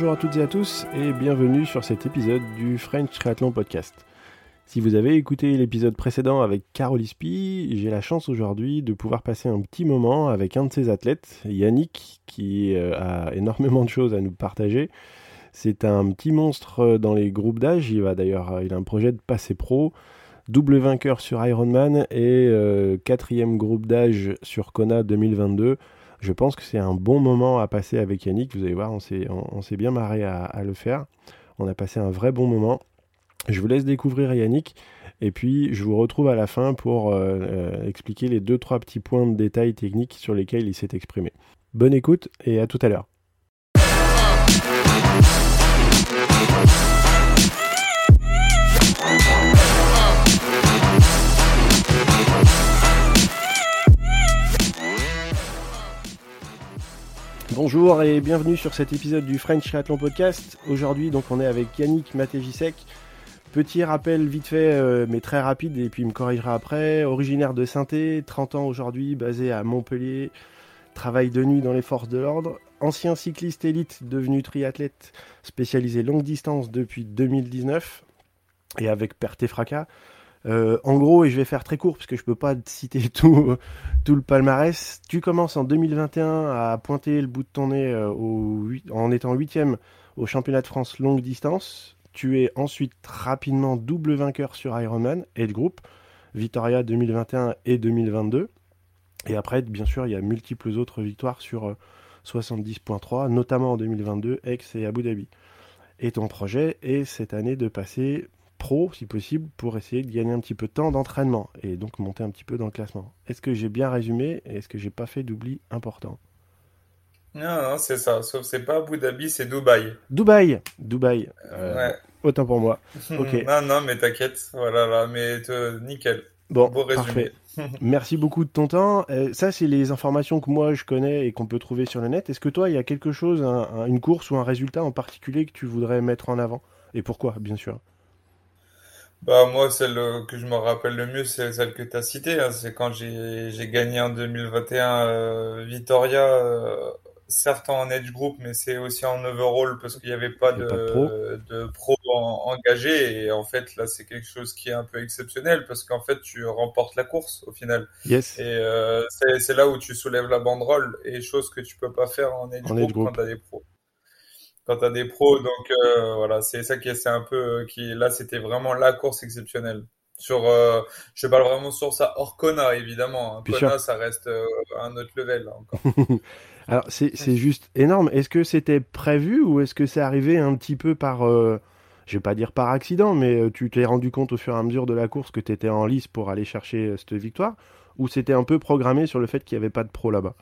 Bonjour à toutes et à tous et bienvenue sur cet épisode du French Triathlon Podcast. Si vous avez écouté l'épisode précédent avec Carol Ispi, j'ai la chance aujourd'hui de pouvoir passer un petit moment avec un de ses athlètes, Yannick, qui euh, a énormément de choses à nous partager. C'est un petit monstre dans les groupes d'âge, il va d'ailleurs, il a un projet de passer pro, double vainqueur sur Ironman et euh, quatrième groupe d'âge sur Kona 2022 je pense que c'est un bon moment à passer avec Yannick. Vous allez voir, on s'est, bien marré à, le faire. On a passé un vrai bon moment. Je vous laisse découvrir Yannick. Et puis, je vous retrouve à la fin pour euh, euh, expliquer les deux, trois petits points de détail techniques sur lesquels il s'est exprimé. Bonne écoute et à tout à l'heure. Bonjour et bienvenue sur cet épisode du French Triathlon Podcast. Aujourd'hui, donc, on est avec Yannick Matejisek. Petit rappel vite fait, euh, mais très rapide, et puis il me corrigera après. Originaire de saint 30 ans aujourd'hui, basé à Montpellier. Travaille de nuit dans les forces de l'ordre. Ancien cycliste élite, devenu triathlète spécialisé longue distance depuis 2019. Et avec perte fracas. Euh, en gros, et je vais faire très court parce que je peux pas citer tout, le palmarès. Tu commences en 2021 à pointer le bout de ton nez euh, en étant huitième au championnat de France longue distance. Tu es ensuite rapidement double vainqueur sur Ironman et de groupe, Victoria 2021 et 2022. Et après, bien sûr, il y a multiples autres victoires sur 70.3, euh, notamment en 2022, Aix et Abu Dhabi. Et ton projet est cette année de passer pro, si possible, pour essayer de gagner un petit peu de temps d'entraînement et donc monter un petit peu dans le classement. Est-ce que j'ai bien résumé et est-ce que j'ai pas fait d'oubli important? Non, non, c'est ça. Sauf c'est pas Abu Dhabi, c'est Dubaï. Dubaï, Dubaï. Euh, ouais. Autant pour moi. Ok. non, non, mais t'inquiète. Voilà, là, mais nickel. Bon, parfait. Merci beaucoup de ton temps. Euh, ça, c'est les informations que moi je connais et qu'on peut trouver sur le net. Est-ce que toi, il y a quelque chose, une course ou un résultat en particulier que tu voudrais mettre en avant? Et pourquoi, bien sûr? Bah moi, celle euh, que je me rappelle le mieux, c'est celle que tu as citée. Hein. C'est quand j'ai j'ai gagné en 2021 euh, Vitoria, euh, certes en edge group, mais c'est aussi en overall parce qu'il n'y avait pas de, de pro, engagé. Et en fait, là, c'est quelque chose qui est un peu exceptionnel parce qu'en fait, tu remportes la course au final. Yes. Et euh, c'est là où tu soulèves la banderole et chose que tu peux pas faire en edge group, quand tu as des pros quand tu as des pros. Donc euh, voilà, c'est ça qui est, un peu qui là c'était vraiment la course exceptionnelle. Sur, euh, je parle vraiment sur ça hors Kona évidemment. Hein. Kona, ça reste euh, un autre level encore. Alors c'est juste énorme. Est-ce que c'était prévu ou est-ce que c'est arrivé un petit peu par, je vais pas dire par accident, mais tu t'es rendu compte au fur et à mesure de la course que tu étais en lice pour aller chercher cette victoire? Ou c'était un peu programmé sur le fait qu'il n'y avait pas de pro là-bas?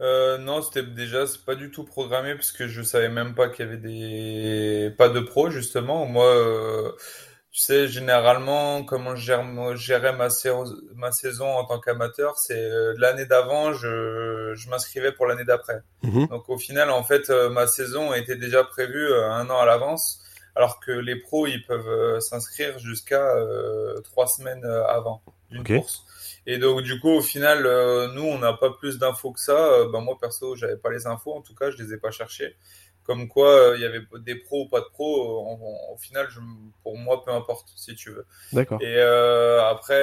Euh, non, c'était déjà c'est pas du tout programmé parce que je savais même pas qu'il y avait des pas de pros justement. Moi, euh, tu sais, généralement, comment je gérais ma, ma saison en tant qu'amateur, c'est euh, l'année d'avant, je, je m'inscrivais pour l'année d'après. Mhm. Donc au final, en fait, ma saison était déjà prévue un an à l'avance, alors que les pros, ils peuvent s'inscrire jusqu'à trois semaines avant d'une course. Et donc, du coup, au final, euh, nous, on n'a pas plus d'infos que ça. Euh, ben, moi, perso, j'avais pas les infos. En tout cas, je les ai pas cherchées. Comme quoi, euh, il y avait des pros ou pas de pros. au final, je, pour moi, peu importe, si tu veux. D'accord. Et après,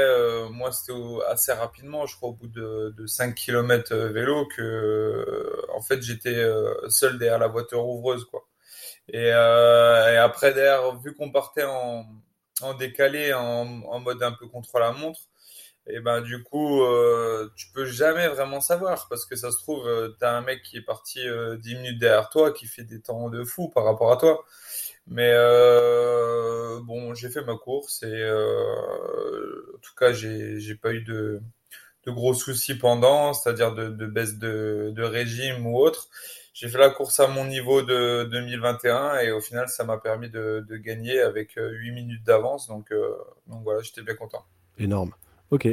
moi, c'était assez rapidement, je crois, au bout de, de 5 km vélo, que, en fait, j'étais seul derrière la voiture ouvreuse, quoi. Et, et après, derrière, vu qu'on partait en, en décalé, en, en mode un peu contre la montre, et ben du coup euh, tu peux jamais vraiment savoir parce que ça se trouve euh, un mec qui est parti euh, 10 minutes derrière toi qui fait des temps de fou par rapport à toi. Mais euh, bon j'ai fait ma course et euh, en tout cas j'ai pas eu de de gros soucis pendant c'est-à-dire de, de baisse de, de régime ou autre. J'ai fait la course à mon niveau de 2021 et au final ça m'a permis de, de gagner avec 8 minutes d'avance. Donc donc voilà j'étais bien content. Énorme Ok,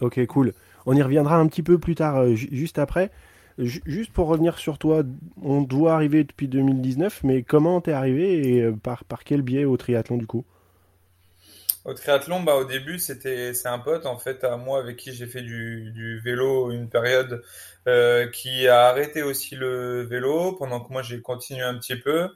ok, cool. On y reviendra un petit peu plus tard, euh, juste après. juste pour revenir sur toi, on doit arriver depuis 2019, mais comment t'es arrivé et euh, par, quel biais au triathlon du coup? Au triathlon, bah, au début, c'était c'est un pote en fait à moi avec qui j'ai fait du, du vélo une période euh, qui a arrêté aussi le vélo pendant que moi j'ai continué un petit peu.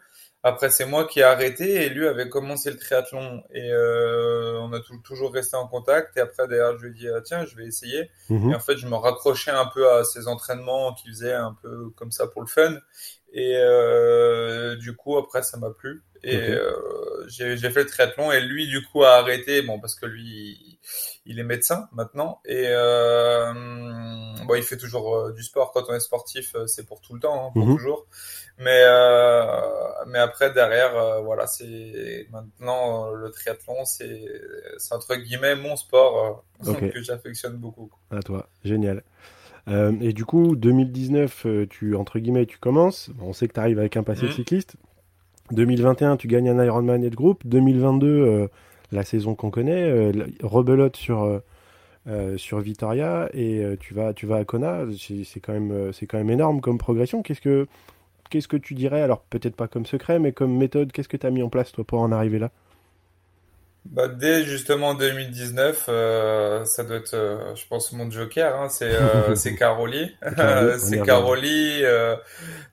Après, c'est moi qui ai arrêté et lui avait commencé le triathlon et euh, on a toujours resté en contact. Et après, d'ailleurs, je lui ai dit ah, tiens, je vais essayer. Mhm. Et en fait, je me raccrochais un peu à ses entraînements qu'il faisait un peu comme ça pour le fun. Et euh, du coup, après, ça m'a plu. Et euh, j'ai fait le triathlon et lui, du coup, a arrêté. Bon, parce que lui, il est médecin maintenant. Et euh, bon, il fait toujours euh, du sport. Quand on est sportif, c'est pour tout le temps, hein, pour Mhm. toujours. Mais mais après derrière, voilà, c'est maintenant le triathlon, c'est entre guillemets mon sport euh, Ok. que j'affectionne beaucoup. quoi. À toi, génial. Et du coup, 2019, euh, tu entre guillemets, tu commences. Bon, on sait que tu arrives avec un passé de Mhm. cycliste. 2021, tu gagnes un Ironman et de groupe. 2022, euh, la saison qu'on connaît, euh, rebelote sur euh, sur Vitoria et tu vas tu vas à Kona. C'est quand même quand même énorme comme progression. Qu'est-ce que qu'est-ce que tu dirais? Alors peut-être pas comme secret, mais comme méthode, qu'est-ce que tu as mis en place toi pour en arriver là? Bah, dès justement 2019, euh, ça doit être, euh, je pense, mon joker, hein, c'est euh, c'est Caroli. C'est. Caroli. euh,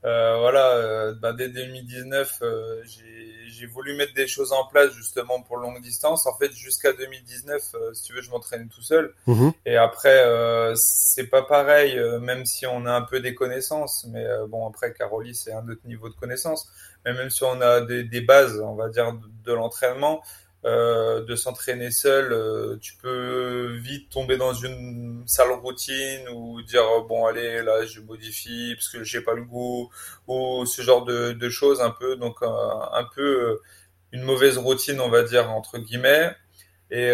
euh, voilà, euh, bah, dès 2019, euh, j'ai voulu mettre des choses en place justement pour longue distance. En fait, jusqu'à 2019, euh, si tu veux, je m'entraînais tout seul. Mhm. Et après, euh, c'est pas pareil, même si on a un peu des connaissances. Mais bon, après, Caroli, c'est un autre niveau de connaissance. Mais même si on a des, des bases, on va dire, de, de l'entraînement, euh, de s'entraîner seul, euh, tu peux vite tomber dans une sale routine ou dire euh, bon allez là je modifie parce que j'ai pas le goût ou ce genre de, de choses un peu donc euh, un peu une mauvaise routine on va dire entre guillemets et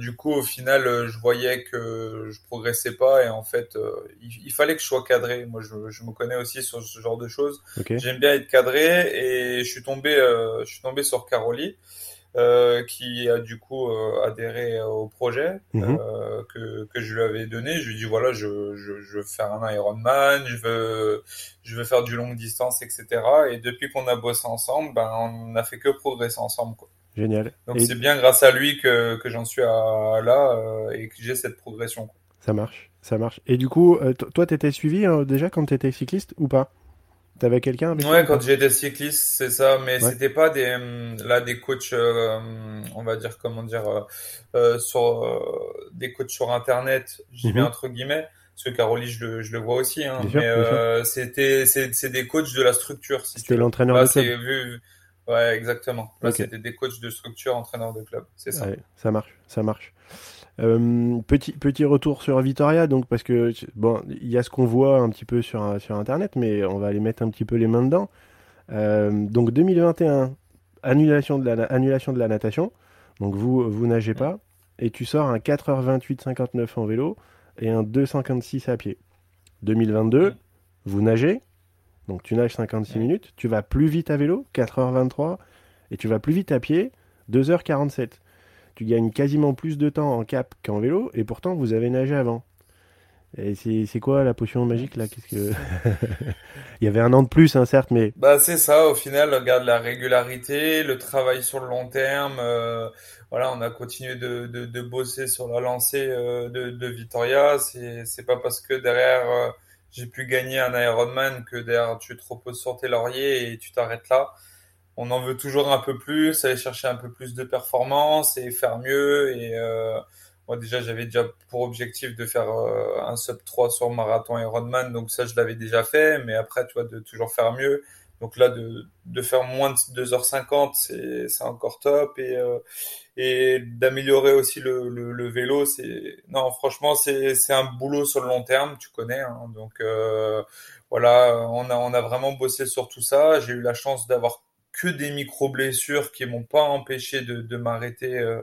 du coup, au final, je voyais que je progressais pas et en fait, il, il fallait que je sois cadré. Moi, je, je me connais aussi sur ce genre de choses. J'aime bien être cadré et je suis tombé, je suis tombé sur Caroli, euh, qui a du coup euh, adhéré au projet Mhm. euh, que, que je lui avais donné. Je lui ai dit voilà, je, je, je veux faire un Ironman, je veux, je veux faire du longue distance, etc. Et depuis qu'on a bossé ensemble, ben on n'a fait que progresser ensemble. Quoi. Génial. Donc Et c'est bien grâce à lui que, que j'en suis à, là et que j'ai cette progression. quoi. ça marche, ça marche. Et du coup, toi, t'étais suivi hein, déjà quand t'étais cycliste ou pas? T'avais quelqu'un avec Ouais, quand j'étais cycliste, c'est ça, mais Ouais. c'était pas des hum, là des coachs, euh, on va dire comment dire, euh, euh, sur euh, des coachs sur internet, j'y Mhm. mets entre guillemets, parce que Caroli, je le, je le vois aussi, hein, Bien mais euh, c'était c'est des coachs de la structure, si C'était l'entraîneur de club. vu, ouais, exactement. Là, c'était des coachs de structure, entraîneurs de club, c'est ça. Ouais, ça marche, ça marche. Euh, petit, petit retour sur Vitoria, donc parce que bon, il y a ce qu'on voit un petit peu sur, sur internet, mais on va aller mettre un petit peu les mains dedans. Euh, donc 2021, annulation de la, annulation de la natation. Donc vous, vous nagez pas, et tu sors un 4h28-59 en vélo et un 2,56 à pied. 2022, Mm. vous nagez, donc tu nages 56 Mm. minutes, tu vas plus vite à vélo, 4h23, et tu vas plus vite à pied, 2h47. Tu gagnes quasiment plus de temps en cap qu'en vélo, et pourtant vous avez nagé avant. Et c'est quoi la potion magique là? Qu'est-ce que Il y avait un an de plus, hein, certes, mais Bah c'est ça, au final, regarde la régularité, le travail sur le long terme. euh, voilà, on a continué de, de, de bosser sur la lancée euh, de, de Vitoria. C'est c'est pas parce que derrière euh, j'ai pu gagner un Ironman que derrière tu te reposes sur tes lauriers et tu t'arrêtes là. On en veut toujours un peu plus, aller chercher un peu plus de performance et faire mieux. Et euh, moi déjà, j'avais déjà pour objectif de faire euh, un sub 3 sur marathon Ironman, donc ça je l'avais déjà fait. Mais après, tu vois, de toujours faire mieux. Donc là, de, de faire moins de 2h50, c'est c'est encore top. Et, euh, et d'améliorer aussi le, le, le vélo, c'est non, franchement, c'est c'est un boulot sur le long terme, tu connais. Hein, donc euh, voilà, on a on a vraiment bossé sur tout ça. J'ai eu la chance d'avoir que des micro blessures qui m'ont pas empêché de, de m'arrêter, euh,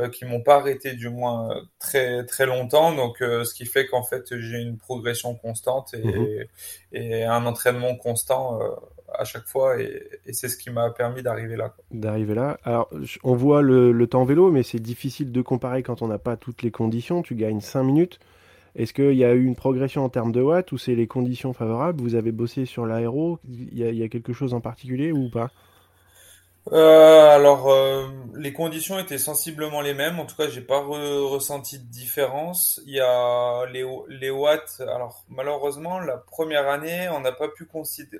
euh, qui m'ont pas arrêté du moins euh, très très longtemps. Donc euh, ce qui fait qu'en fait j'ai une progression constante et, Mhm. et un entraînement constant euh, à chaque fois et, c'est ce qui m'a permis d'arriver là. d'arriver là. Alors, on voit le, temps vélo, mais c'est difficile de comparer quand on n'a pas toutes les conditions. Tu gagnes 5 minutes. Est-ce qu'il y a eu une progression en termes de watts ou c'est les conditions favorables? Vous avez bossé sur l'aéro il y a quelque chose en particulier ou pas? Euh, alors, euh, les conditions étaient sensiblement les mêmes. En tout cas, j'ai pas ressenti de différence. Il y a les, les watts. Alors, malheureusement, la première année, on n'a pas pu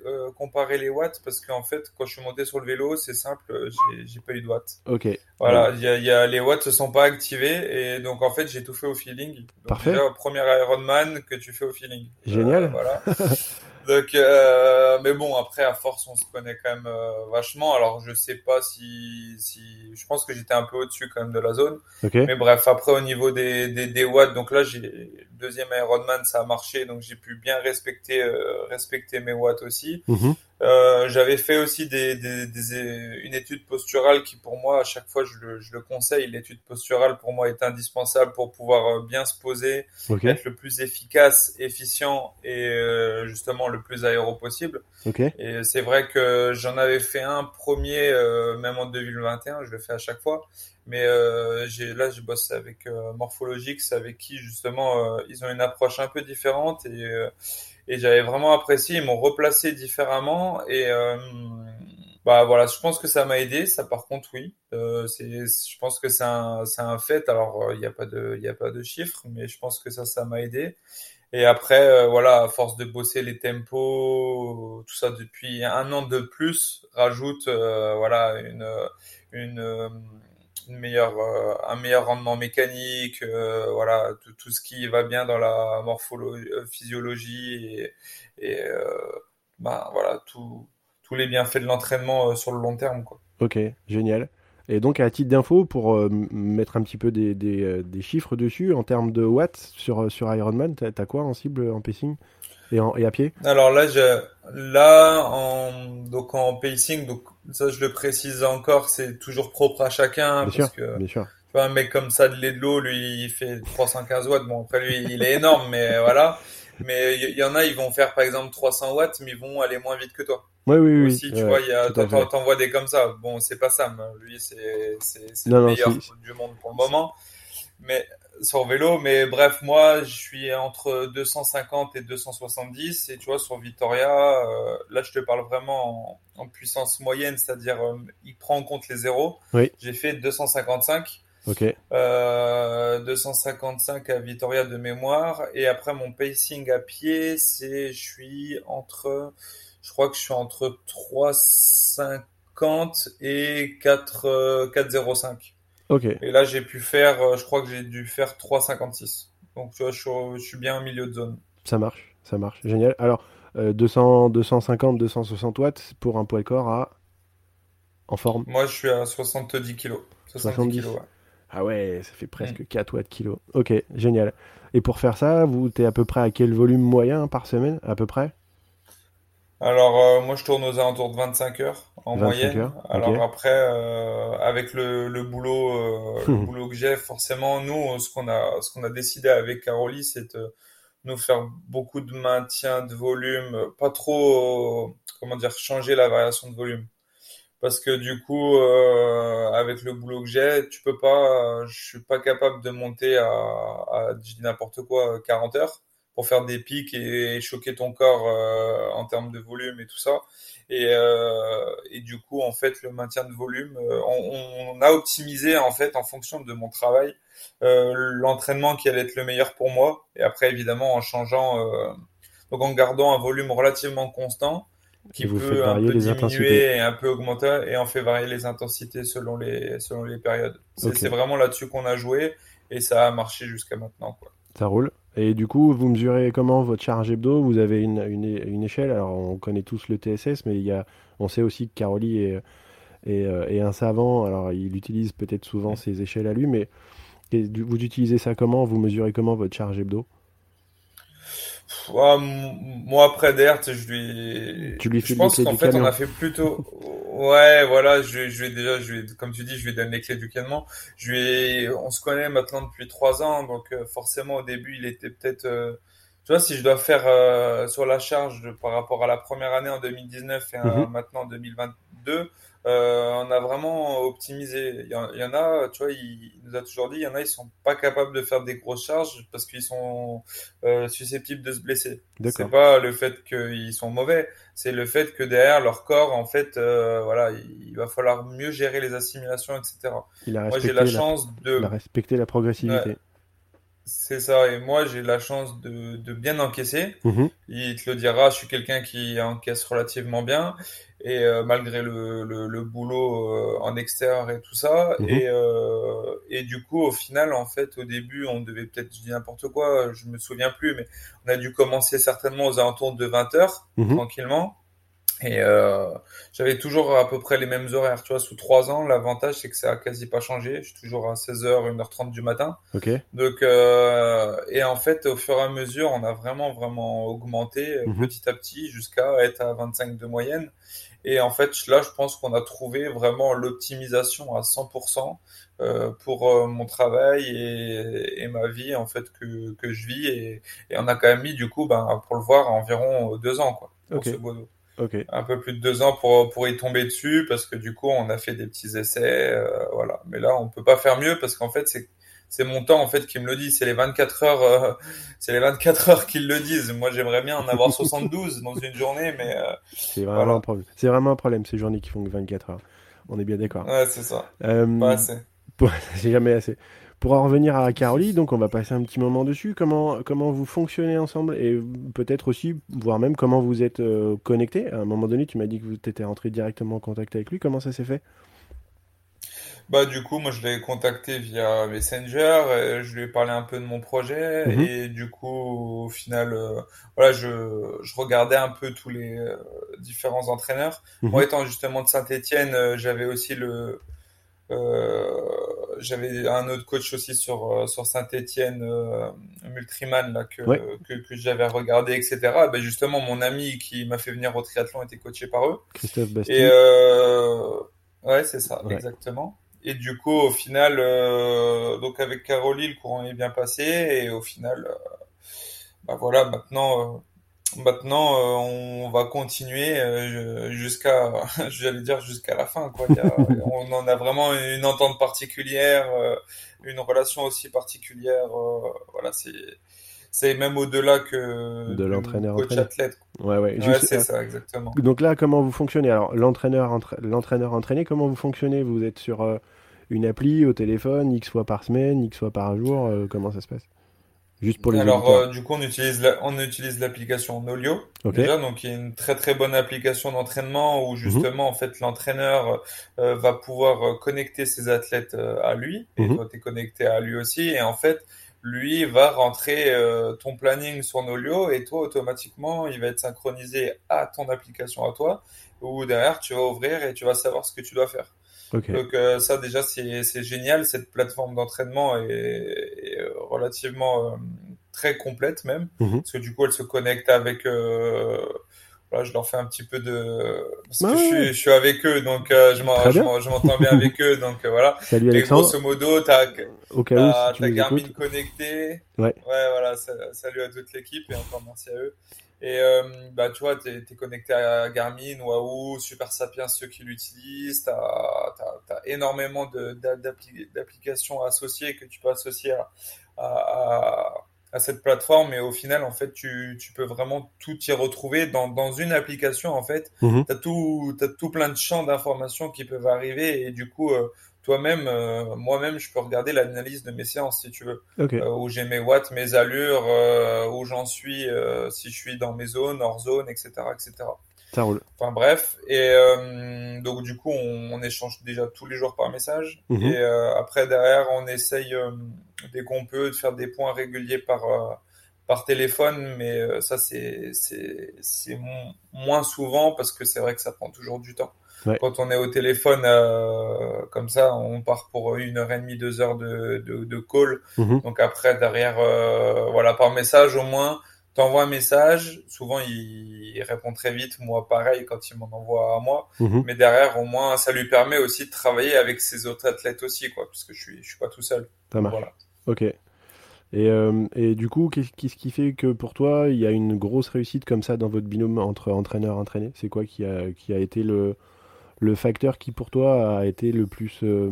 euh, comparer les watts parce qu'en fait, quand je suis monté sur le vélo, c'est simple, j'ai pas eu de watts. Ok. Voilà, il y a, y a, les watts se sont pas activés et donc en fait, j'ai tout fait au feeling. Donc, Parfait. Déjà, premier Ironman que tu fais au feeling. Génial. voilà. Donc, euh, mais bon, après, à force, on se connaît quand même euh, vachement. Alors, je sais pas si, si, je pense que j'étais un peu au-dessus quand même de la zone. Okay. Mais bref, après, au niveau des, des, des watts, donc là, j'ai deuxième Ironman, ça a marché, donc j'ai pu bien respecter, euh, respecter mes watts aussi. Mm-hmm. Euh, j'avais fait aussi des, des, des, une étude posturale qui pour moi à chaque fois je le, je le conseille l'étude posturale pour moi est indispensable pour pouvoir bien se poser okay. être le plus efficace efficient et euh, justement le plus aéro possible okay. et c'est vrai que j'en avais fait un premier euh, même en 2021 je le fais à chaque fois mais euh, j'ai là je bosse avec euh, Morphologix avec qui justement euh, ils ont une approche un peu différente et euh, et j'avais vraiment apprécié. Ils m'ont replacé différemment et euh, bah voilà, je pense que ça m'a aidé. Ça, par contre, oui, euh, je pense que c'est un, un fait. Alors, il n'y a pas de, il a pas de chiffres, mais je pense que ça, ça m'a aidé. Et après, euh, voilà, à force de bosser les tempos, tout ça depuis un an de plus, rajoute, euh, voilà, une, une une meilleure, euh, un meilleur rendement mécanique, euh, voilà, tout, tout, ce qui va bien dans la morphologie, physiologie et, et euh, ben voilà, tout, tous les bienfaits de l'entraînement sur le long terme, quoi. Ok, génial. Et donc, à titre d'info, pour euh, mettre un petit peu des, des, des, chiffres dessus, en termes de watts sur, sur Ironman, t'as as quoi en cible en pacing et, en, et à pied? Alors là, je, là en, donc en pacing, donc ça je le précise encore, c'est toujours propre à chacun. Bien parce sûr, que, bien sûr. Tu vois, un mec comme ça de lait de l'eau, lui, il fait 315 watts. Bon, après lui, il est énorme, mais voilà. Mais il y, y, en a, ils vont faire par exemple 300 watts, mais ils vont aller moins vite que toi. Oui, oui, oui. Aussi, tu ouais, vois, il y a, t'en vois des comme ça. Bon, c'est pas Sam. Lui, c'est, le meilleur du monde pour le moment. Mais, sur vélo, mais bref, moi, je suis entre 250 et 270. Et tu vois, sur Vitoria, euh, là, je te parle vraiment en, en puissance moyenne, c'est-à-dire, euh, il prend en compte les zéros. Oui. J'ai fait 255. Ok. Euh, 255 à Vitoria de mémoire. Et après, mon pacing à pied, c'est, je suis entre, je crois que je suis entre 350 et 4, 405. Ok. Et là, j'ai pu faire, je crois que j'ai dû faire 3,56. Donc, tu vois, je suis, je suis, bien au milieu de zone. Ça marche, ça marche. Génial. Alors, euh, 200, 250, 260 watts pour un poids corps à... en forme? Moi, je suis à 70 kg. 70, 70. kg, ouais. Ah ouais, ça fait presque mmh. 4 watts kilo. Ok, génial. Et pour faire ça, vous t'es à peu près à quel volume moyen par semaine, à peu près? Alors euh, moi je tourne aux alentours de 25 heures en 25 moyenne. Heures. Alors okay. après euh, avec le, le boulot euh, le boulot que j'ai, forcément nous ce qu'on a ce qu'on a décidé avec Caroli c'est de nous faire beaucoup de maintien de volume, pas trop comment dire changer la variation de volume. Parce que du coup euh, avec le boulot que j'ai, tu peux pas je suis pas capable de monter à, à je dis n'importe quoi 40 heures pour faire des pics et choquer ton corps euh, en termes de volume et tout ça. Et, euh, et du coup, en fait, le maintien de volume, euh, on, on, a optimisé en fait en fonction de mon travail l'entraînement qui allait être le meilleur pour moi. Et après, évidemment, en changeant, donc en gardant un volume relativement constant qui vous peut un peu les diminuer intensités. et un peu augmenter et on fait varier les intensités selon les selon les périodes. C'est vraiment là-dessus qu'on a joué et ça a marché jusqu'à maintenant. Quoi. Ça roule. Et du coup, vous mesurez comment votre charge hebdo? Vous avez une, une, une échelle? Alors, on connaît tous le TSS, mais il y a, on sait aussi que Caroli est, est, euh, est un savant. Alors, il utilise peut-être souvent ses échelles à lui, mais et vous utilisez ça comment? Vous mesurez comment votre charge hebdo? Moi après tu sais, je lui, Tu lui je pense qu'en fait on a fait plutôt, ouais, voilà, je, je lui ai déjà, je lui ai- comme tu dis, je lui donne les clés du camion. Je lui ai- on se connaît maintenant depuis trois ans, donc euh, forcément au début il était peut-être, euh, tu vois, si je dois faire euh, sur la charge de- par rapport à la première année en 2019 et Mhm. maintenant en 2022, euh, on a vraiment optimisé. Il y en, il y en a, tu vois, il, il nous a toujours dit, il y en a, ils sont pas capables de faire des grosses charges parce qu'ils sont euh, susceptibles de se blesser. C'est pas le fait qu'ils sont mauvais, c'est le fait que derrière leur corps, en fait, euh, voilà, il va falloir mieux gérer les assimilations, etc. Il a Moi, j'ai la la, chance de, il a respecté la progressivité. c'est ça, et moi, j'ai la chance de, de bien encaisser. Mhm. Il te le dira, je suis quelqu'un qui encaisse relativement bien, et euh, malgré le, le, le boulot euh, en extérieur et tout ça, Mhm. et, euh, et du coup, au final, en fait, au début, on devait peut-être, je dis n'importe quoi, je me souviens plus, mais on a dû commencer certainement aux alentours de 20 heures, Mhm. tranquillement. Et euh, j'avais toujours à peu près les mêmes horaires, tu vois, sous trois ans, l'avantage c'est que ça a quasi pas changé, je suis toujours à 16h, 1h30 du matin. Ok. Donc, euh, et en fait, au fur et à mesure, on a vraiment, vraiment augmenté euh, Mhm. petit à petit jusqu'à être à 25 de moyenne. Et en fait, là, je pense qu'on a trouvé vraiment l'optimisation à 100% euh, pour euh, mon travail et, et ma vie, en fait, que, que je vis. Et, et on a quand même mis, du coup, ben, pour le voir, environ deux ans, quoi, pour ce. Un peu plus de deux ans pour, pour y tomber dessus, parce que du coup, on a fait des petits essais, euh, voilà. Mais là, on peut pas faire mieux, parce qu'en fait, c'est c'est mon temps en fait qui me le dit. C'est les 24 heures, euh, c'est les 24 heures qui le disent. Moi, j'aimerais bien en avoir 72 dans une journée, mais euh, C'est vraiment Voilà. un problème. C'est vraiment un problème ces journées qui font que 24 heures. On est bien d'accord. ouais, c'est ça. Euh, Pas assez. pour- c'est jamais assez. Pour en revenir à Caroli, donc on va passer un petit moment dessus. Comment comment vous fonctionnez ensemble et peut-être aussi, voire même comment vous êtes connectés? À un moment donné, tu m'as dit que vous étiez rentré directement en contact avec lui. Comment ça s'est fait? Bah, du coup, moi, je l'ai contacté via Messenger, et je lui ai parlé un peu de mon projet, Mhm. et du coup, au final, euh, voilà, je, je regardais un peu tous les euh, différents entraîneurs. Mhm. Moi, étant justement de Saint-Étienne, euh, j'avais aussi le, j'avais un autre coach aussi sur sur Saint-Étienne, Multriman là que Ouais. que, que j'avais regardé, etc. Ben justement, mon ami qui m'a fait venir au triathlon était coaché par eux. Christophe Et Bastille. euh, ouais, c'est ça, Ouais. exactement. Et du coup, au final, euh, donc avec Caroline, le courant est bien passé. Et au final, euh, bah voilà, maintenant, euh, maintenant, euh, on va continuer euh, jusqu'à, j'allais dire jusqu'à la fin, quoi. Il y a- on en a vraiment une entente particulière, euh, une relation aussi particulière. euh, voilà, c'est, c'est même au-delà que De l'entraîneur coach entraîneur. athlète. Ouais, ouais. Ouais, Juste, c'est euh, ça, exactement. Donc là, comment vous fonctionnez? Alors, l'entraîneur, entra- l'entraîneur entraîné, comment vous fonctionnez? Vous êtes sur euh, une appli au téléphone, X fois par semaine, X fois par jour euh, Comment ça se passe? Juste pour les Alors, euh, du coup, on utilise la- on utilise l'application Nolio déjà, donc il y a une très très bonne application d'entraînement où justement en fait l'entraîneur euh, va pouvoir connecter ses athlètes euh, à lui et Mhm. toi t'es connecté à lui aussi et en fait lui va rentrer euh, ton planning sur Nolio et toi automatiquement il va être synchronisé à ton application à toi où derrière tu vas ouvrir et tu vas savoir ce que tu dois faire. Donc euh, ça déjà c'est c'est génial, cette plateforme d'entraînement est, est, euh, relativement euh, très complète même, Mhm. parce que du coup elle se connecte avec, voilà, je leur fais un petit peu de, parce Ouais, que je ouais. suis, je suis avec eux, donc euh, je m'entends bien avec eux, donc euh, voilà. Salut Et grosso modo, t'as si tu nous Garmin écoutes. connecté. Ouais. voilà. sa- Salut à toute l'équipe et encore merci à eux. Et euh, bah tu vois, t'es es connecté à Garmin, Wahoo, Super Sapiens, ceux qui l'utilisent. T'as as, t'as énormément d'applications associées que tu peux associer à, à, à- cette plateforme. Et au final, en fait, tu, tu peux vraiment tout y retrouver dans, dans une application. En fait, t'as tout, t'as tout plein de champs d'informations qui peuvent arriver et du coup, euh, toi-même, euh, moi-même, je peux regarder l'analyse de mes séances si tu veux, Ok. euh, où j'ai mes watts, mes allures, euh, où j'en suis, euh, si je suis dans mes zones, hors zone, etc., etc. Ça roule. Enfin bref, et euh, donc du coup, on, on échange déjà tous les jours par message, Mhm. et euh, après derrière, on essaye euh, dès qu'on peut de faire des points réguliers par par téléphone, mais ça c'est c'est c'est mo- moins souvent parce que c'est vrai que ça prend toujours du temps. Ouais. Quand on est au téléphone comme ça, on part pour une heure et demie, deux heures de de, de call. Mhm. Donc après derrière, voilà par message au moins, t'envoies un message. Souvent il, il répond très vite. Moi pareil quand il m'en envoie à moi. Mhm. Mais derrière au moins ça lui permet aussi de travailler avec ses autres athlètes aussi quoi, parce que je suis je suis pas tout seul. Ça marche. Voilà. Ok. Et, euh, et du coup, qu'est-ce qu'est-ce qui fait que pour toi, il y a une grosse réussite comme ça dans votre binôme entre entraîneur et entraîné? C'est quoi qui a, qui a été le, le facteur qui pour toi a été le plus euh,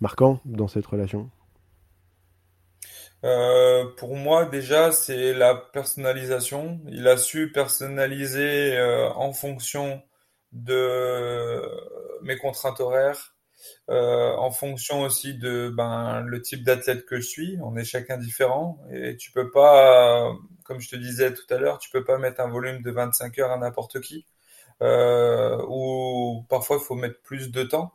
marquant dans cette relation? Euh, pour moi, déjà, c'est la personnalisation. Il a su personnaliser euh, en fonction de mes contraintes horaires, euh, en fonction aussi de ben, le type d'athlète que je suis. On est chacun différent et tu peux pas, comme je te disais tout à l'heure, tu peux pas mettre un volume de 25 heures à n'importe qui. Euh, ou parfois il faut mettre plus de temps.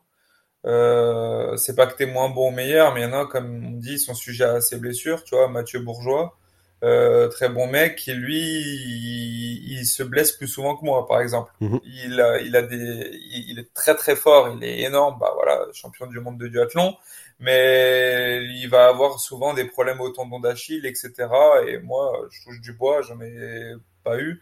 Euh, c'est pas que tu es moins bon ou meilleur, mais il y en a, comme on dit, son sujet à ses blessures. Tu vois, Mathieu Bourgeois, euh, très bon mec, qui lui, il, se blesse plus souvent que moi, par exemple. Mhm. Il, a, il a des, il, est très très fort, il est énorme, bah voilà, champion du monde de duathlon, mais il va avoir souvent des problèmes au tendon d'Achille, etc. Et moi, je touche du bois, j'en ai pas eu.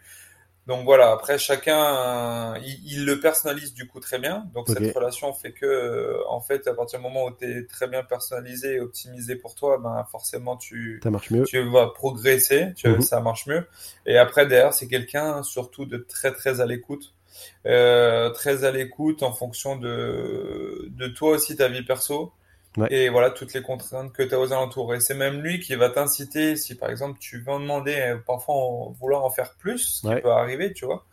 Donc voilà, après chacun, il, le personnalise du coup très bien. Donc cette relation fait que, en fait, à partir du moment où tu es très bien personnalisé et optimisé pour toi, ben forcément tu, ça marche mieux. tu vas progresser, tu, mhm. ça marche mieux. Et après derrière, c'est quelqu'un surtout de très très à l'écoute. Euh, très à l'écoute en fonction de, de toi aussi, ta vie perso. Et voilà, toutes les contraintes que tu as aux alentours. Et c'est même lui qui va t'inciter, si par exemple tu en demander, euh, parfois en vouloir en faire plus, ce qui peut arriver, tu vois.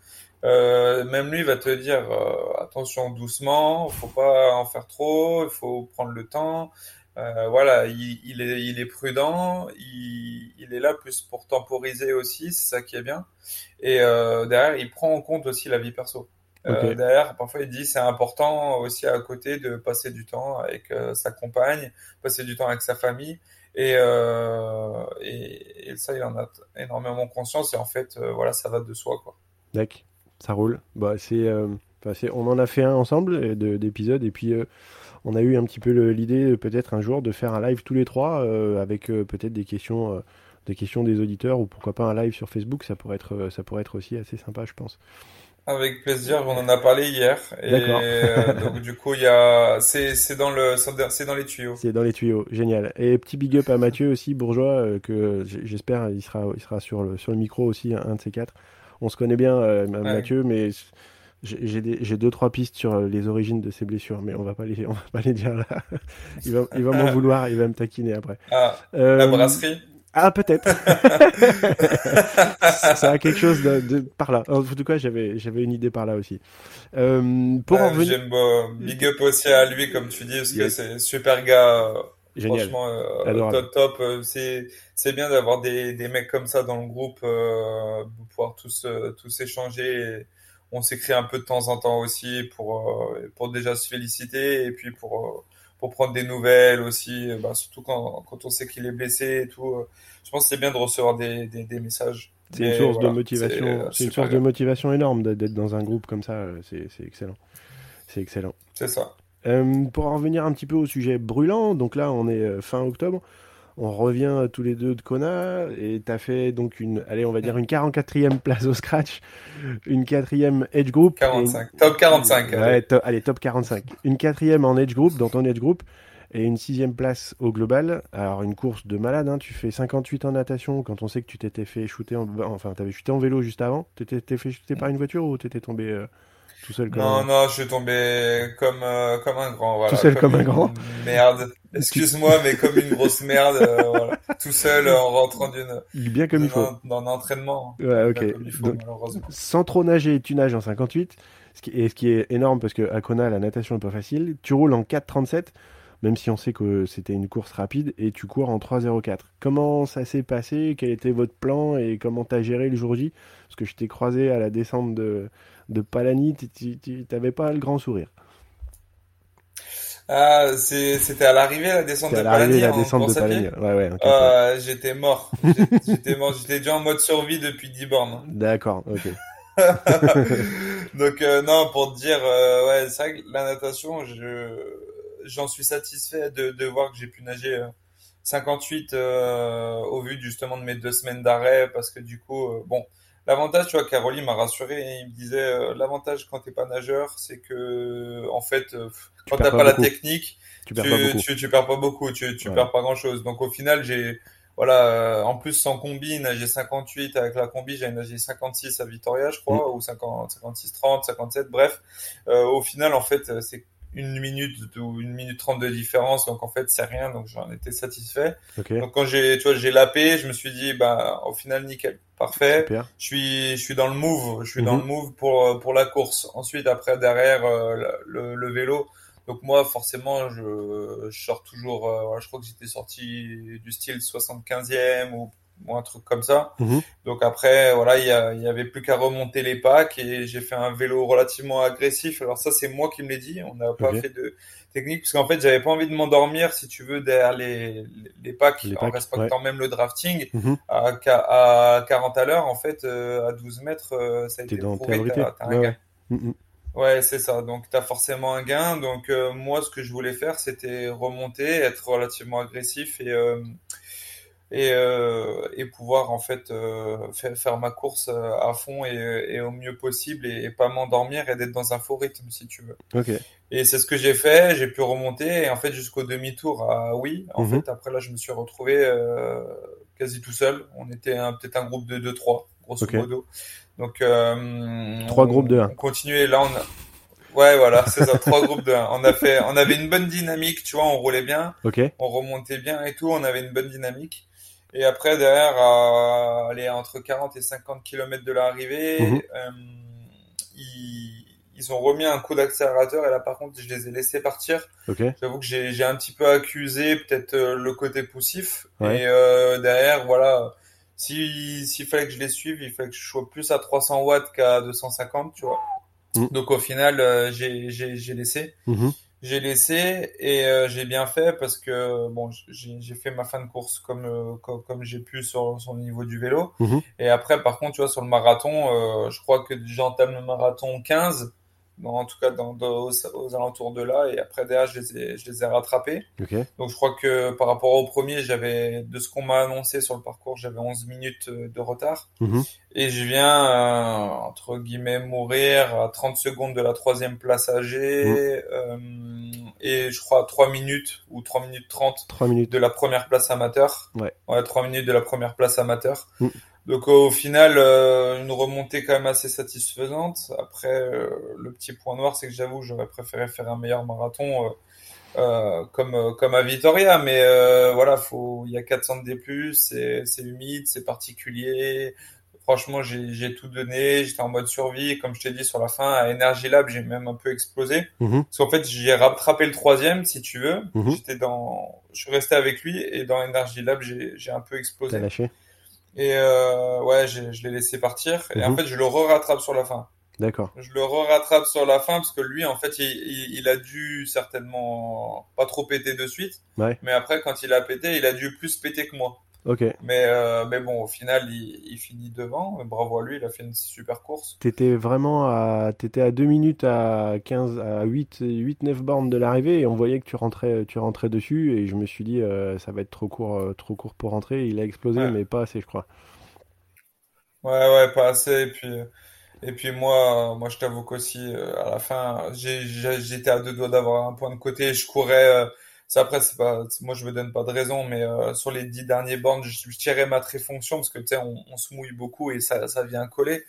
Euh, même lui va te dire euh, attention doucement, faut pas en faire trop, il faut prendre le temps. Euh, voilà, il, il, est, il est prudent, il, il, est là plus pour temporiser aussi, c'est ça qui est bien. Et euh, derrière, il prend en compte aussi la vie perso. Euh, derrière, parfois, il dit c'est important aussi à côté de passer du temps avec euh, sa compagne, passer du temps avec sa famille. Et, euh, et, et, ça, il en a énormément conscience. Et en fait, euh, voilà, ça va de soi. Quoi. D'accord, ça roule. Bah, c'est, on en a fait un ensemble d'épisodes. Et puis, on a eu un petit peu l'idée, peut-être un jour, de faire un live tous les trois avec peut-être des questions des questions des auditeurs ou pourquoi pas un live sur Facebook, ça pourrait être, ça pourrait être aussi assez sympa, je pense. Avec plaisir, on en a parlé hier. Et euh, donc du coup, il y a, c'est, c'est dans le, c'est dans les tuyaux. C'est dans les tuyaux, génial. Et petit big up à Mathieu aussi, bourgeois, euh, que j'espère il sera, il sera sur le, sur le micro aussi, un de ces quatre. On se connaît bien, euh, Mathieu, mais j'ai, j'ai deux trois pistes sur les origines de ses blessures, mais on va pas les, on va pas les dire là. il va, il va m'en vouloir, il va me taquiner après. Ah, la brasserie. Ah, peut-être. ça a quelque chose de, par là. En tout cas, j'avais, j'avais une idée par là aussi. Euh, pour en revenir... J'aime big up aussi à lui, comme tu dis, parce que c'est super gars. Génial. Franchement, euh, top, top. Euh, c'est, c'est bien d'avoir des, des mecs comme ça dans le groupe, euh, pour pouvoir tous, euh, tous échanger. on s'écrit un peu de temps en temps aussi pour, pour déjà se féliciter et puis pour, pour prendre des nouvelles aussi, euh, bah, surtout quand, quand on sait qu'il est blessé et tout. Euh, je pense que c'est bien de recevoir des, des, des messages. C'est une source de motivation. C'est une source de motivation énorme d'être dans un groupe comme ça. Euh, c'est excellent. C'est excellent. C'est ça. pour en revenir un petit peu au sujet brûlant, donc là on est fin octobre on revient tous les deux de Kona et tu as fait donc une, allez, on va dire une 44e place au scratch, une quatrième edge group. 45, top 45. Ouais, allez, top 45. Une quatrième en edge group, dans ton edge group, et une sixième place au global. Alors, une course de malade, hein. tu fais 58 en natation quand on sait que tu t'étais fait shooter en, enfin, t'avais shooté en vélo juste avant. Tu t'étais fait shooter par une voiture ou t'étais tombé euh, tout seul comme Non, non, je suis tombé comme, euh, comme un grand, voilà. Tout seul comme, un grand. Merde. Excuse-moi, mais comme une grosse merde, euh, voilà. Tout seul en rentrant d'une. Bien comme il faut. Dans entraînement. Ouais, ok. sans trop nager, tu nages en 58. Ce qui, et ce qui est énorme parce que à Kona, la natation est pas facile. Tu roules en 4,37, même si on sait que c'était une course rapide, et tu cours en 3,04. Comment ça s'est passé? Quel était votre plan? Et comment t'as géré le jour J? Parce que je t'ai croisé à la descente de, de Palani, tu n'avais pas le grand sourire. Ah, c'était à l'arrivée la descente de Palani. la descente de Palani. Ouais, ouais, euh, j'étais mort. J'étais mort. J'étais déjà en mode survie depuis 10 bornes. D'accord, ok. Donc euh, non, pour te dire, euh, ouais, c'est vrai que la natation, je j'en suis satisfait de, de voir que j'ai pu nager 58 au vu justement de mes deux semaines d'arrêt parce que du coup, bon, L'avantage, tu vois, Caroline m'a rassuré et il me disait euh, l'avantage quand t'es pas nageur, c'est que en fait, euh, quand t'as pas, la technique, tu perds, pas tu, tu, perds pas beaucoup, tu, tu perds pas grand chose. Donc au final, j'ai voilà, euh, en plus sans combi, nager 58 avec la combi, j'ai nagé 56 à Vitoria, je crois, mm. ou 50, 56 30, 57, bref. au final, en fait, c'est une minute ou une minute trente de différence, donc en fait c'est rien, donc j'en étais satisfait. Ok. Donc quand j'ai, tu vois, j'ai lapé, je me suis dit, bah au final nickel, parfait. Super. Je suis, je suis dans le move, je suis dans Mhm. le move pour pour la course. Ensuite après derrière euh, le, le vélo. Donc moi forcément je, je sors toujours, euh, je crois que j'étais sorti du style 75e ou, ou un truc comme ça. Mhm. Donc après, voilà, il y, avait plus qu'à remonter les packs et j'ai fait un vélo relativement agressif. Alors ça, c'est moi qui me l'ai dit. On n'a pas fait de technique parce qu'en fait, j'avais pas envie de m'endormir, si tu veux, derrière les, les packs, Les en packs, respectant même le drafting Mhm. à, à 40 à l'heure. En fait, euh, à 12 mètres, euh, ça a été dans prouvé. un Ouais, gain. ouais. Mhm. Ouais, c'est ça. Donc, tu as forcément un gain. Donc, euh, moi, ce que je voulais faire, c'était remonter, être relativement agressif et euh, et, euh, et pouvoir en fait euh, faire, faire ma course euh, à fond et, et au mieux possible et, et pas m'endormir et d'être dans un faux rythme, si tu veux. Et c'est ce que j'ai fait. J'ai pu remonter et en fait jusqu'au demi-tour à oui. En Mhm. fait, après là, je me suis retrouvé quasi tout seul. On était peut-être un groupe de 2-3, grosso Ok. modo. Donc, euh, Trois on- groupes de un. On continuait. Là, on a... Ouais, voilà, c'est ça, trois groupes de un. On a fait, on avait une bonne dynamique, tu vois, on roulait bien, on remontait bien et tout, on avait une bonne dynamique. Et après, derrière, à aller entre 40 et 50 km de l'arrivée, Mhm. euh, ils, ils ont remis un coup d'accélérateur et là, par contre, je les ai laissés partir. J'avoue que j'ai un petit peu accusé peut-être euh, le côté poussif. Ouais. Et euh, derrière, voilà, si s'il fallait que je les suive, il fallait que je sois plus à 300 watts qu'à 250, tu vois. Mm. Donc au final, euh, j'ai laissé, Mhm. J'ai laissé et euh, j'ai bien fait parce que bon, j'ai j'ai fait ma fin de course comme euh, comme, comme j'ai pu sur sur le niveau du vélo. Mhm. Et après, par contre, tu vois, sur le marathon, euh, je crois que j'entame le marathon 15 dans- en tout cas dans, dans- aux, aux alentours de là, et après derrière je les ai, je les ai rattrapés. Donc je crois que par rapport au premier, j'avais de ce qu'on m'a annoncé sur le parcours, j'avais 11 minutes euh, de retard, Mhm. et je viens euh, entre guillemets mourir à 30 secondes de la troisième place AG, euh, et je crois à 3 minutes ou 3 minutes 30 Trois minutes. de la première place amateur. Ouais. Ouais, 3 minutes de la première place amateur. Mm. Donc au final, euh, une remontée quand même assez satisfaisante. Après, euh, le petit point noir, c'est que j'avoue j'aurais préféré faire un meilleur marathon euh, euh, comme comme à Vitoria, mais euh, voilà, faut il y a 400 D+, c'est c'est humide, c'est particulier. Franchement, j'ai j'ai tout donné, j'étais en mode survie, comme je t'ai dit sur la fin à Energy Lab, j'ai même un peu explosé. Mhm. Parce qu'en fait, j'ai rattrapé le troisième, si tu veux. Mhm. J'étais dans, je suis resté avec lui et dans Energy Lab, j'ai j'ai un peu explosé. lâché. Et euh, ouais, je l'ai laissé partir. Et en Mhm. fait, je le re-rattrape sur la fin. D'accord. Je le re-rattrape sur la fin parce que lui, en fait, il, il, il a dû certainement pas trop péter de suite. Ouais. Mais après, quand il a pété, il a dû plus péter que moi. Ok. Mais, euh, mais bon, au final, il, il finit devant. Bravo à lui, il a fait une super course. T'étais vraiment à, t'étais à 2 minutes à 15, à 8, 8, 9 bornes de l'arrivée et on voyait que tu rentrais, tu rentrais dessus et je me suis dit, euh, ça va être trop court, euh, trop court pour rentrer. Il a explosé, Ouais. mais pas assez, je crois. Ouais, ouais, pas assez. Et puis, et puis moi, moi, je t'avoue qu'aussi, à la fin, j'étais à deux doigts d'avoir un point de côté. Je courais. Ça après, c'est pas, moi, je me donne pas de raison, mais euh, sur les dix derniers bornes, je, je tirais ma tréfonction parce que tu sais, on, on se mouille beaucoup et ça, ça vient coller.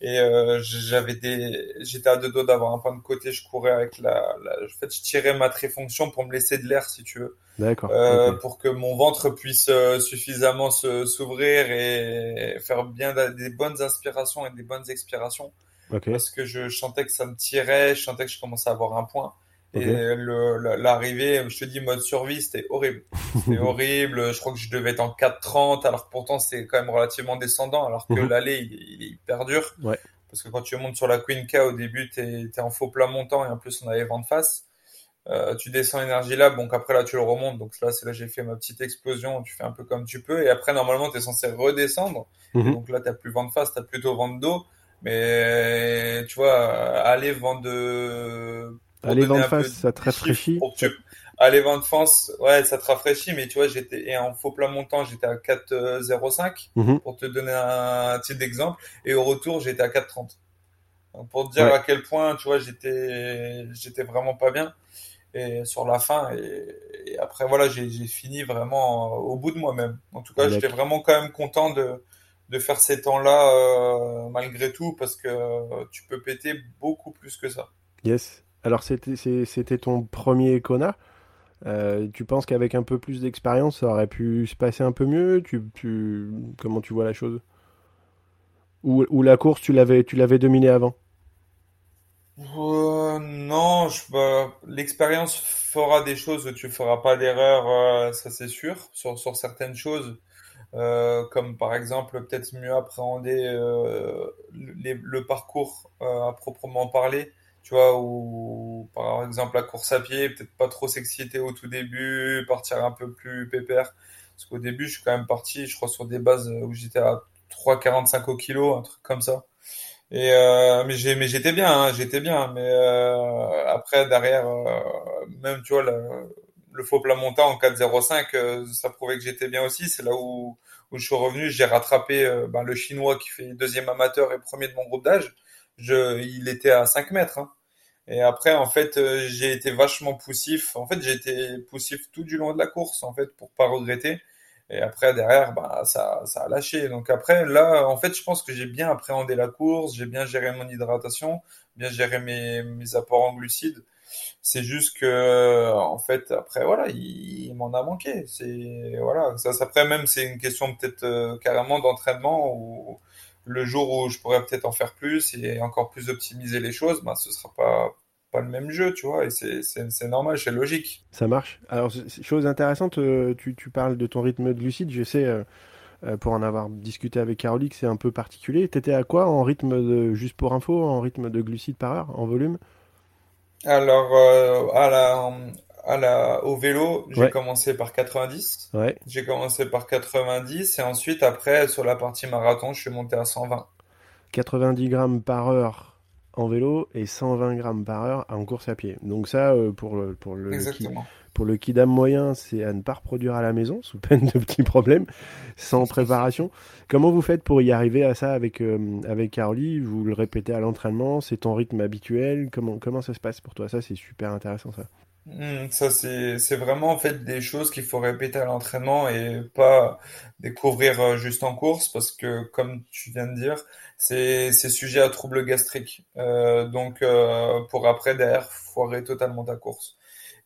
Et euh, j'avais des, j'étais à deux doigts d'avoir un point de côté. Je courais avec la, la, en fait, je tirais ma tréfonction pour me laisser de l'air, si tu veux D'accord. euh, pour que mon ventre puisse suffisamment se s'ouvrir et faire bien des bonnes inspirations et des bonnes expirations Ok. parce que je sentais que ça me tirait, je sentais que je commençais à avoir un point Et l'arrivée, je te dis mode survie, c'était horrible. C'était horrible, je crois que je devais être en 4.30 alors que pourtant c'est quand même relativement descendant alors que Mhm. l'aller il, il est hyper dur. Ouais. Parce que quand tu montes sur la Queen K au début, t'es es en faux plat montant et en plus on avait vent de face. Euh, tu descends Energy Lab, donc après là tu le remontes, donc là c'est là j'ai fait ma petite explosion, tu fais un peu comme tu peux, et après normalement tu es censé redescendre, Mhm. donc là t'as plus vent de face, t'as plutôt vent de dos, mais tu vois, aller vent de... donner vent de face, ça te rafraîchit. tu- Aller vent de face, ouais ça te rafraîchit, mais tu vois j'étais et en faux plat montant j'étais à 4,05 Mhm. pour te donner un titre d'exemple, et au retour j'étais à 4,30. Donc, Pour te dire Ouais. à quel point, tu vois, j'étais, j'étais vraiment pas bien. Et sur la fin, et, et après, voilà, j'ai, fini vraiment au bout de moi-même. En tout cas, j'étais vraiment quand même content de, de faire ces temps-là, euh, malgré tout, parce que tu peux péter beaucoup plus que ça. Yes. Alors c'était ton premier Kona. Euh, tu penses qu'avec un peu plus d'expérience, ça aurait pu se passer un peu mieux? Tu, tu, Comment tu vois la chose? Ou, la course, tu l'avais, tu l'avais dominée avant? Euh, Non, bah, l'expérience fera des choses, tu feras pas d'erreur, euh, ça c'est sûr, sur, certaines choses. Comme par exemple peut-être mieux appréhender le, parcours à proprement parler tu vois, ou par exemple la course à pied, peut-être pas trop s'exciter au tout début, partir un peu plus pépère. Parce qu'au début, je suis quand même parti, je crois, sur des bases où j'étais à 3,45 au kilo, un truc comme ça. Et euh, mais j'étais bien, hein, j'étais bien. Mais euh, après derrière, euh, même tu vois le, le faux plat montant en 4,05, euh, ça prouvait que j'étais bien aussi. C'est là où où je suis revenu, j'ai rattrapé ben, le chinois qui fait deuxième amateur et premier de mon groupe d'âge il était à 5 mètres. Hein. Et après, en fait, euh, j'ai été vachement poussif. En fait, j'ai été poussif tout du long de la course, en fait, pour pas regretter. Et après, derrière, bah, ça, ça a lâché. Donc après, là, en fait, je pense que j'ai bien appréhendé la course, j'ai bien géré mon hydratation, bien géré mes, mes apports en glucides. C'est juste que, en fait, après, voilà, il, m'en a manqué. C'est, voilà, ça, après même, c'est une question peut-être euh, carrément d'entraînement ou le jour où je pourrais peut-être en faire plus et encore plus optimiser les choses, ben, ce sera pas, pas le même jeu, tu vois, et c'est normal, c'est logique. Ça marche. Alors, chose intéressante, euh, tu, tu, parles de ton rythme de lucide, je sais, euh, euh, pour en avoir discuté avec Caroline, c'est un peu particulier. T'étais à quoi en rythme de, juste pour info, en rythme de glucides par heure, en volume? Alors, à la, à la, au vélo, j'ai commencé par 90. Ouais. J'ai commencé par 90 et ensuite, après, sur la partie marathon, je suis monté à 120. 90 grammes par heure en vélo et 120 grammes par heure en course à pied. Donc ça, euh, pour le, pour le, pour le kidam moyen, c'est à ne pas reproduire à la maison, sous peine de petits problèmes, sans préparation. Comment vous faites pour y arriver à ça avec, euh, avec Carly? Vous le répétez à l'entraînement C'est ton rythme habituel comment, comment ça se passe pour toi? Ça, c'est super intéressant, ça. Hmm, ça, c'est, c'est vraiment en fait des choses qu'il faut répéter à l'entraînement et pas découvrir euh, juste en course parce que, comme tu viens de dire, c'est, c'est sujet à troubles gastriques. Euh, donc, euh, pour après, derrière, foirer totalement ta course.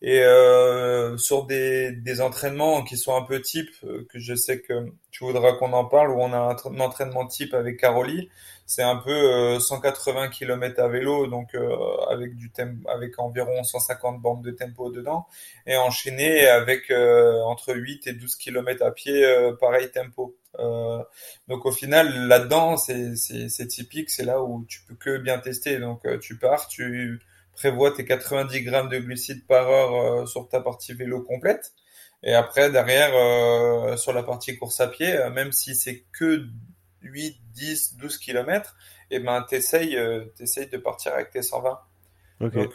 Et euh, sur des, des entraînements qui sont un peu type, euh, que je sais que tu voudras qu'on en parle, où on a un, entraînement type avec Caroli, c'est un peu 180 euh, km à vélo, donc euh, avec du tempo, avec environ 150 bandes de tempo dedans, et enchaîné avec entre 8 et 12 km à pied, pareil tempo. donc au final, là-dedans, c'est typique, c'est là où tu peux que bien tester. Donc tu pars, tu prévois tes 90 grammes de glucides par heure euh, sur ta partie vélo complète. Et après, derrière, euh, sur la partie course à pied, euh, même si c'est que 8, 10, 12 km, et ben, t'essayes, t'essayes de partir avec tes 120. Donc,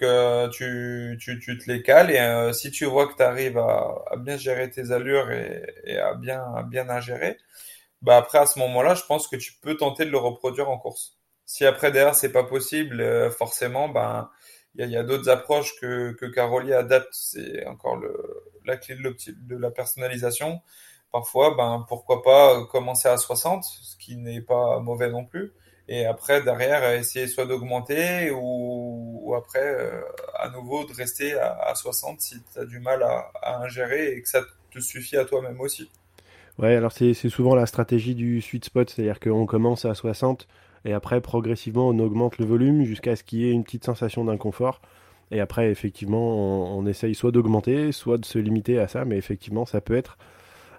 tu, tu, tu, te les cales et si tu vois que tu arrives à, à, bien gérer tes allures et, et, à bien, à bien ingérer, bah après, à ce moment-là, je pense que tu peux tenter de le reproduire en course. Si après, derrière, c'est pas possible, forcément, ben, il y a, d'autres approches que, que Caroli adapte. C'est encore le, la clé de, de la personnalisation. Parfois, ben, pourquoi pas commencer à 60, ce qui n'est pas mauvais non plus. Et après, derrière, essayer soit d'augmenter ou, après, euh, à nouveau, de rester à, à 60 si tu as du mal à, à ingérer et que ça te suffit à toi-même aussi. Ouais, alors c'est souvent la stratégie du sweet spot, c'est-à-dire qu'on commence à 60, et après, progressivement, on augmente le volume jusqu'à ce qu'il y ait une petite sensation d'inconfort. Et après, effectivement, on, essaye soit d'augmenter, soit de se limiter à ça. Mais effectivement, ça peut être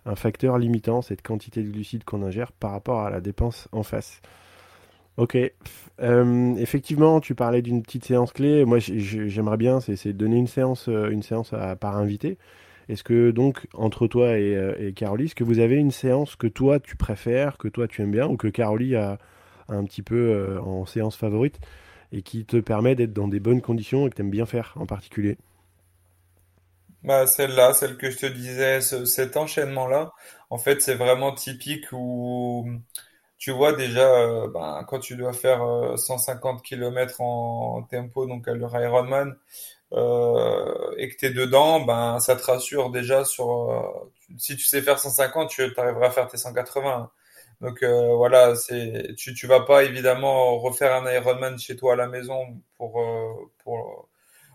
un facteur limitant, cette quantité de glucides qu'on ingère par rapport à la dépense en face. Ok. Euh, effectivement, tu parlais d'une petite séance clé. Moi, j'aimerais bien, c'est donner une séance, euh, une séance à, par invité. Est-ce que donc, entre toi et, euh, et Carolie, est-ce que vous avez une séance que toi tu préfères, que toi tu aimes bien, ou que Carolie a, un petit peu euh, en séance favorite et qui te permet d'être dans des bonnes conditions et que tu aimes bien faire en particulier bah, celle-là, celle que je te disais, cet enchaînement-là, en fait, c'est vraiment typique où tu vois déjà, euh, ben, quand tu dois faire 150 euh, km en, tempo, donc à l'heure Ironman, et que tu es dedans, ben, ça te rassure déjà sur... si tu sais faire 150, tu arriveras à faire tes 180. Donc euh, voilà, c'est tu tu vas pas évidemment refaire un Ironman chez toi à la maison pour euh, pour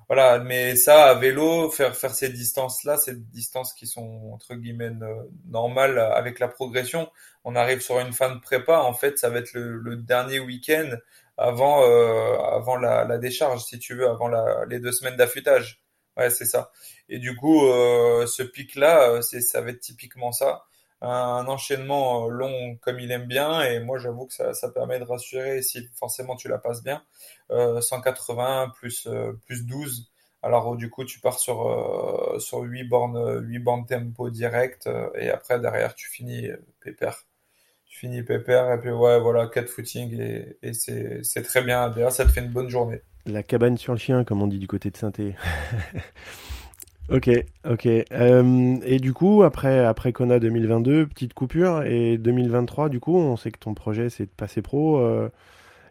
voilà, mais ça, à vélo, faire faire ces distances-là, ces distances qui sont entre guillemets normales avec la progression, on arrive sur une fin de prépa. En fait, ça va être le, dernier week-end avant euh, avant la, décharge, si tu veux, avant la, les deux semaines d'affûtage. Ouais, c'est ça. Et du coup, euh, ce pic-là, euh, c'est ça va être typiquement ça un enchaînement long comme il aime bien. Et moi j'avoue que ça, permet de rassurer si forcément tu la passes bien. Euh, 180 plus plus 12 alors du coup tu pars sur sur 8 bornes 8 bornes tempo direct et après derrière tu finis pépère. Tu finis pépère et puis ouais voilà quatre footing et, et c'est très bien. D'ailleurs ça te fait une bonne journée. La cabane sur le chien comme on dit du côté de saint Ok, ok. Euh, et du coup, après, après Kona 2022, petite coupure. Et 2023, du coup, on sait que ton projet, c'est de passer pro. Euh,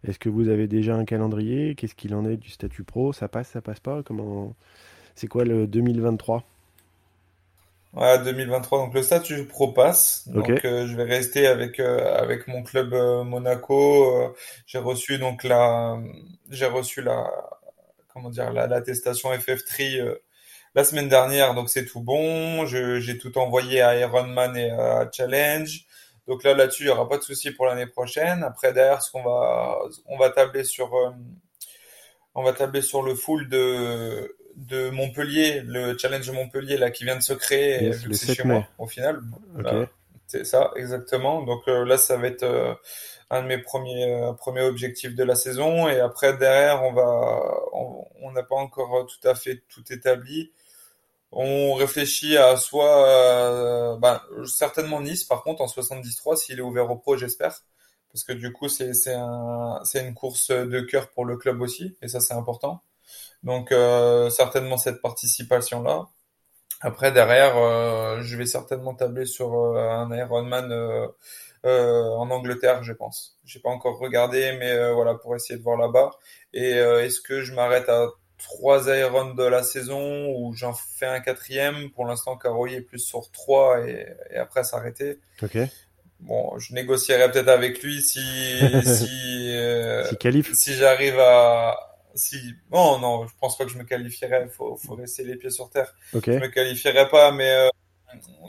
est-ce que vous avez déjà un calendrier? Qu'est-ce qu'il en est du statut pro? Ça passe, ça passe pas? Comment C'est quoi le 2023 Ouais, 2023. Donc le statut pro passe. Donc euh, je vais rester avec avec mon club Monaco. j'ai reçu donc la j'ai reçu la comment dire l'attestation FF3 la semaine dernière, donc c'est tout bon. J'ai tout envoyé à Ironman et à Challenge. Donc là, là-dessus, il n'y aura pas de souci pour l'année prochaine. Après, derrière, ce qu'on va, on va tabler sur, euh, on va tabler sur le full de, de Montpellier, le challenge de Montpellier là qui vient de se créer, c'est chez moi au final. c'est ça, exactement. Donc euh, là, ça va être euh, un de mes premiers premiers objectifs de la saison. Et après, derrière, on va, on n'a pas encore tout à fait tout établi on réfléchit à soit euh, bah, certainement Nice par contre en 73 s'il est ouvert au pro j'espère. Parce que du coup c'est un, une course de cœur pour le club aussi et ça c'est important. Donc euh, certainement cette participation là après derrière euh, je vais certainement tabler sur un Ironman en Angleterre je pense. J'ai pas encore regardé mais voilà pour essayer de voir là-bas. Et est-ce que je m'arrête à trois Iron de la saison où j'en fais un quatrième. Pour l'instant, Caroy est plus sur trois et, après s'arrêter. Ok. Bon, je négocierai peut-être avec lui si si euh, si, j'arrive à si bon non, je pense pas que je me qualifierai. Faut faut rester les pieds sur terre. Okay. Je me qualifierai pas, mais euh,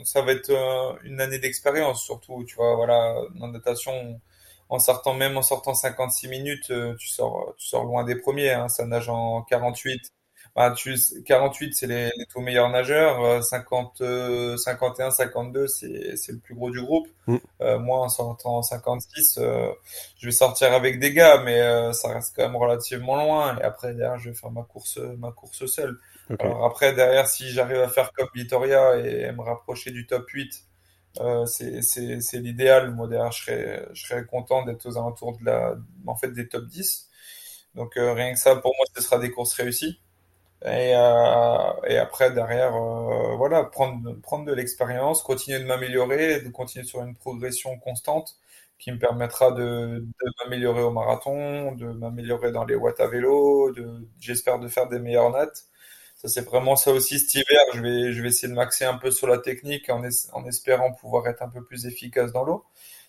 ça va être euh, une année d'expérience surtout. Tu vois, voilà, en natation en sortant même en sortant 56 minutes, euh, tu sors tu sors loin des premiers. Hein, ça nage en 48. Bah, tu, 48 c'est les, les, tout meilleurs nageurs. 50, 51, 52 c'est c'est le plus gros du groupe. Mm. Euh, moi en sortant 56, euh, je vais sortir avec des gars, mais euh, ça reste quand même relativement loin. Et après derrière je vais faire ma course ma course seule. Alors après derrière si j'arrive à faire comme Vitoria et me rapprocher du top 8 euh, c'est l'idéal. Moi, derrière, je serais, je serais content d'être aux alentours de la, en fait, des top 10. Donc, euh, rien que ça, pour moi, ce sera des courses réussies. Et, euh, et après, derrière, voilà, prendre, prendre de l'expérience, continuer de m'améliorer, de continuer sur une progression constante qui me permettra de, m'améliorer au marathon, de m'améliorer dans les watts à vélo, j'espère de faire des meilleures nattes ça c'est vraiment ça aussi cet hiver. Je vais, je vais essayer de m'axer un peu sur la technique en, en espérant pouvoir être un peu plus efficace dans l'eau.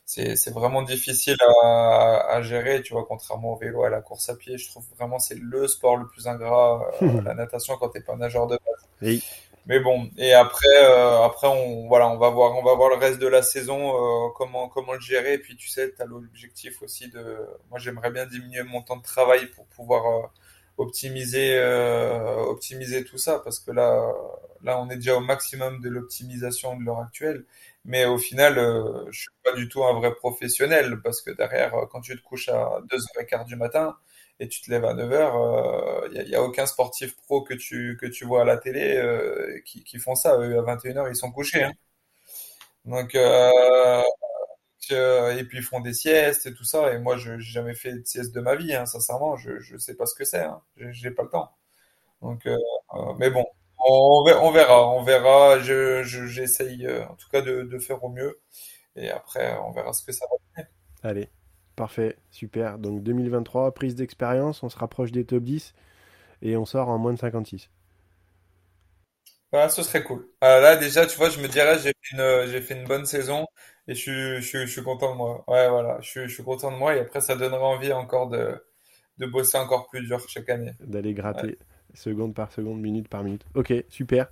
C'est, c'est vraiment difficile à, à, gérer, tu vois, contrairement au vélo, à la course à pied. Je trouve vraiment c'est le sport le plus ingrat, euh, la natation quand t'es pas nageur de base. Oui. Mais bon, et après, euh, après on, voilà, on va voir, on va voir le reste de la saison, euh, comment, comment le gérer. Et puis tu sais, t'as l'objectif aussi de, moi j'aimerais bien diminuer mon temps de travail pour pouvoir optimiser euh, optimiser tout ça parce que là là on est déjà au maximum de l'optimisation de l'heure actuelle mais au final euh, je suis pas du tout un vrai professionnel parce que derrière euh, quand tu te couches à 2h15 du matin et tu te lèves à 9h il y, a, aucun sportif pro que tu que tu vois à la télé qui, qui font ça eux à 21h ils sont couchés hein. donc et puis ils font des siestes et tout ça. Et moi, je n'ai jamais fait de sieste de ma vie, hein, sincèrement. Je ne sais pas ce que c'est. Hein. J'ai pas le temps. Donc, euh, euh, mais bon, on, on, verra, on verra. Je, j'essaye euh, en tout cas de, de, faire au mieux. Et après, on verra ce que ça va donner. Allez, parfait, super. Donc 2023, prise d'expérience, on se rapproche des top 10 et on sort en moins de 56. Ah, ce serait cool. Là, déjà, tu vois, je me dirais, j'ai fait une, j'ai fait une bonne saison et je suis, je je suis content de moi. Ouais, voilà, je suis, je suis content de moi et après, ça donnera envie encore de, de bosser encore plus dur chaque année. D'aller gratter. seconde par seconde, minute par minute. Ok, super.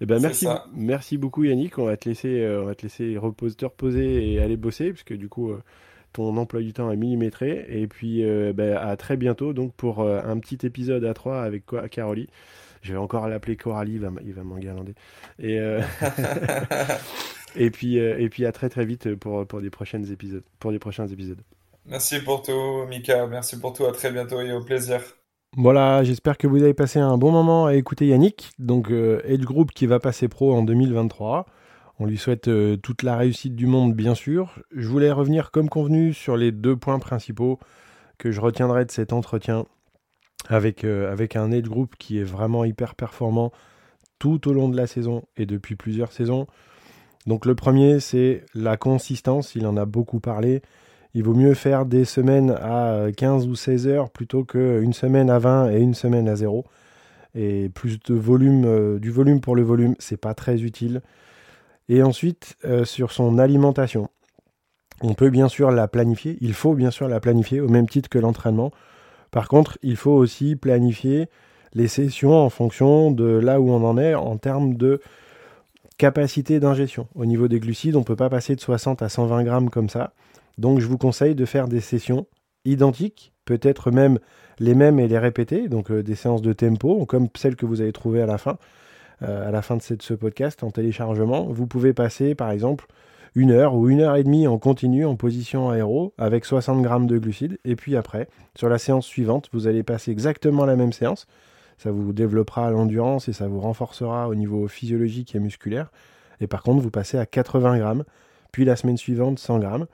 Eh ben merci, merci beaucoup Yannick. On va te laisser, euh, on va te laisser reposer, te reposer et aller bosser, puisque du coup euh, ton emploi du temps est millimétré. Et puis euh, ben, à très bientôt donc pour un petit épisode à 3 avec Carolie. Je vais encore l'appeler Coralie, il va, va Et et puis et puis à très très vite pour pour des prochaines épisodes, pour des prochains épisodes. Merci pour tout, Mika. Merci pour tout. À très bientôt et au plaisir. Voilà, j'espère que vous avez passé un bon moment à écouter Yannick, donc euh, Edge Group qui va passer pro en 2023. On lui souhaite euh, toute la réussite du monde, bien sûr. Je voulais revenir comme convenu sur les deux points principaux que je retiendrai de cet entretien avec, euh, avec un Edge Group qui est vraiment hyper performant tout au long de la saison et depuis plusieurs saisons. Donc le premier, c'est la consistance, il en a beaucoup parlé il vaut mieux faire des semaines à 15 ou 16 heures plutôt qu'une semaine à 20 et une semaine à 0. Et plus de volume, euh, du volume pour le volume, c'est pas très utile. Et ensuite, euh, sur son alimentation, on peut bien sûr la planifier, il faut bien sûr la planifier au même titre que l'entraînement. Par contre, il faut aussi planifier les sessions en fonction de là où on en est en termes de capacité d'ingestion. Au niveau des glucides, on ne peut pas passer de 60 à 120 grammes comme ça. Donc je vous conseille de faire des sessions identiques, peut-être même les mêmes et les répéter, donc euh, des séances de tempo, comme celles que vous avez trouvées à la fin, euh, à la fin de, ce podcast en téléchargement. Vous pouvez passer par exemple une heure ou une heure et demie en continu en position aéro avec 60 grammes de glucides, et puis après, sur la séance suivante, vous allez passer exactement la même séance. Ça vous développera l'endurance et ça vous renforcera au niveau physiologique et musculaire. Et par contre, vous passez à 80 grammes, puis la semaine suivante 100 grammes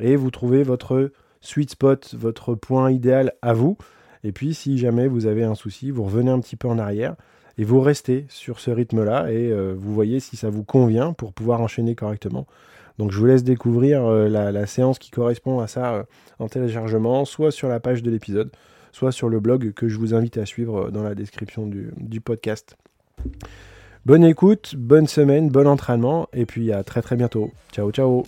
et vous trouvez votre sweet spot, votre point idéal à vous. Et puis si jamais vous avez un souci, vous revenez un petit peu en arrière et vous restez sur ce rythme-là et euh, vous voyez si ça vous convient pour pouvoir enchaîner correctement. Donc je vous laisse découvrir euh, la, séance qui correspond à ça euh, en téléchargement, soit sur la page de l'épisode, soit sur le blog que je vous invite à suivre dans la description du, du podcast. Bonne écoute, bonne semaine, bon entraînement et puis à très très bientôt. Ciao ciao